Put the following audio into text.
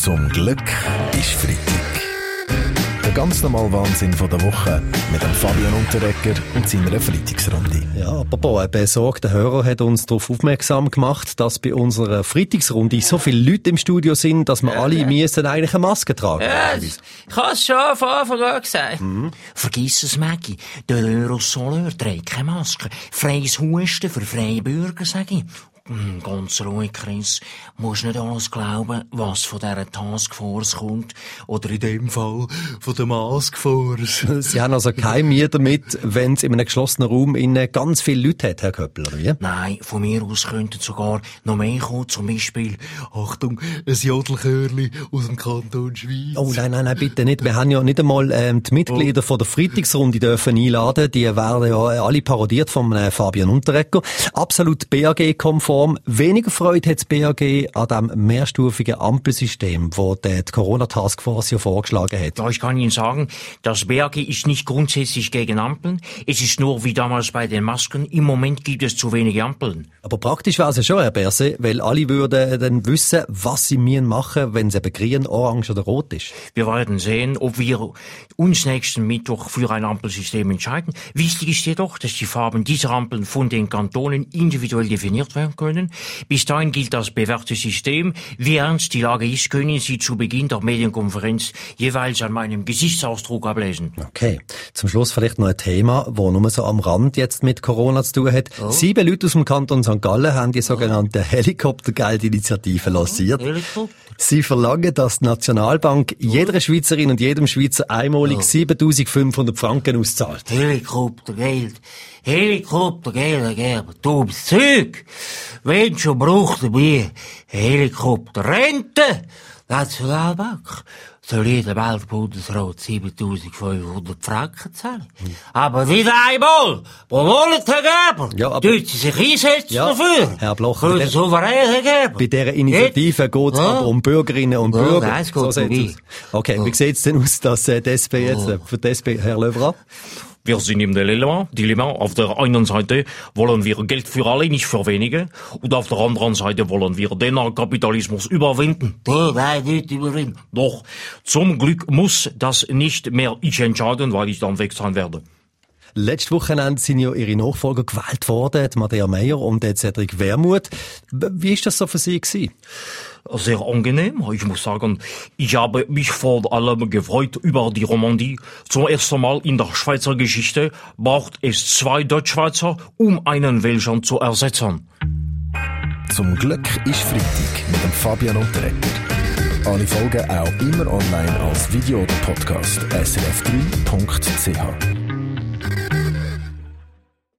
Zum Glück ist Freitag. Der ganz normale Wahnsinn von der Woche mit dem Fabian Unterrecker und seiner Freitagsrunde. Ja, apropos, ein besorgter Hörer hat uns darauf aufmerksam gemacht, dass bei unserer Freitagsrunde so viele Leute im Studio sind, dass wir alle müssen eigentlich eine Maske tragen. Ja, ich hab's schon von Anfang an gesagt. Vergiss es, Maggie. Der Aerosoleur trägt keine Maske. Freies Husten für freie Bürger, sag ich. Hm, Ganz ruhig, Chris. Musst nicht alles glauben, was von dieser Taskforce kommt. Oder in dem Fall von der Maskforce. Sie haben also keine Mühe damit, wenn es in einem geschlossenen Raum innen ganz viele Leute hat, Herr Köppel, oder wie? Nein, von mir aus könnten sogar noch mehr kommen. Zum Beispiel, Achtung, ein Jodelchörli aus dem Kanton Schweiz. Oh nein, nein, nein, bitte nicht. Wir haben ja nicht einmal ähm, die Mitglieder von der Freitagsrunde dürfen einladen. Die werden ja alle parodiert von äh, Fabian Unterrecker. Absolut BAG-konform. Weniger Freude hat das BAG an dem mehrstufigen Ampelsystem, das die Corona-Taskforce ja vorgeschlagen hat. Ja, ich kann Ihnen sagen, das BAG ist nicht grundsätzlich gegen Ampeln. Es ist nur wie damals bei den Masken. Im Moment gibt es zu wenige Ampeln. Aber praktisch wäre es ja schon, Herr Berse, weil alle würden dann wissen, was sie müssen machen, wenn es eben grün, orange oder rot ist. Wir werden sehen, ob wir uns nächsten Mittwoch für ein Ampelsystem entscheiden. Wichtig ist jedoch, dass die Farben dieser Ampeln von den Kantonen individuell definiert werden können. Bis dahin gilt das bewährte System. Wie ernst die Lage ist, können Sie zu Beginn der Medienkonferenz jeweils an meinem Gesichtsausdruck ablesen. Okay. Zum Schluss vielleicht noch ein Thema, wo nur so am Rand jetzt mit Corona zu tun hat. Sieben Leute aus dem Kanton St. Gallen haben die sogenannte Helikoptergeldinitiative lanciert. Helikopter? Sie verlangen, dass die Nationalbank jeder Schweizerin und jedem Schweizer einmalig 7500 Franken auszahlt. Helikoptergeld. Helikoptergeld, Herr Gerber. Du bist Zeug. Wenn schon braucht dabei Helikopterrente. Nationalbank soll jeder Weltbundesrat 7500 Franken zahlen. Aber wieder einmal pro Monat, Herr Gerber. Ja, Sie sich einsetzen Ja, dafür. Herr Bloch, der- Souverän, Herr Gerber. Bei dieser Initiative geht es Ja. aber um Bürgerinnen und Ja, Bürger. nein, es geht um mich. aus. Okay, wie sieht es denn aus, dass äh, die SP jetzt, äh, für die SP, Herr Löwra? Wir sind im Dilemma. Dilemma. Auf der einen Seite wollen wir Geld für alle, nicht für wenige. Und auf der anderen Seite wollen wir den Kapitalismus überwinden. Doch zum Glück muss das nicht mehr ich entscheiden, weil ich dann weg sein werde. Letztes Wochenende sind ja Ihre Nachfolger gewählt worden, Madea Meyer und der Cedric Wermuth. Wie ist das so für Sie gewesen? Sehr angenehm. Ich muss sagen, ich habe mich vor allem gefreut über die Romandie. Zum ersten Mal in der Schweizer Geschichte braucht es zwei Deutschschweizer, um einen Welschen zu ersetzen. Zum Glück ist Freitag mit dem Fabian Unterrecker. Alle Folgen auch immer online als Video oder Podcast srf3.ch.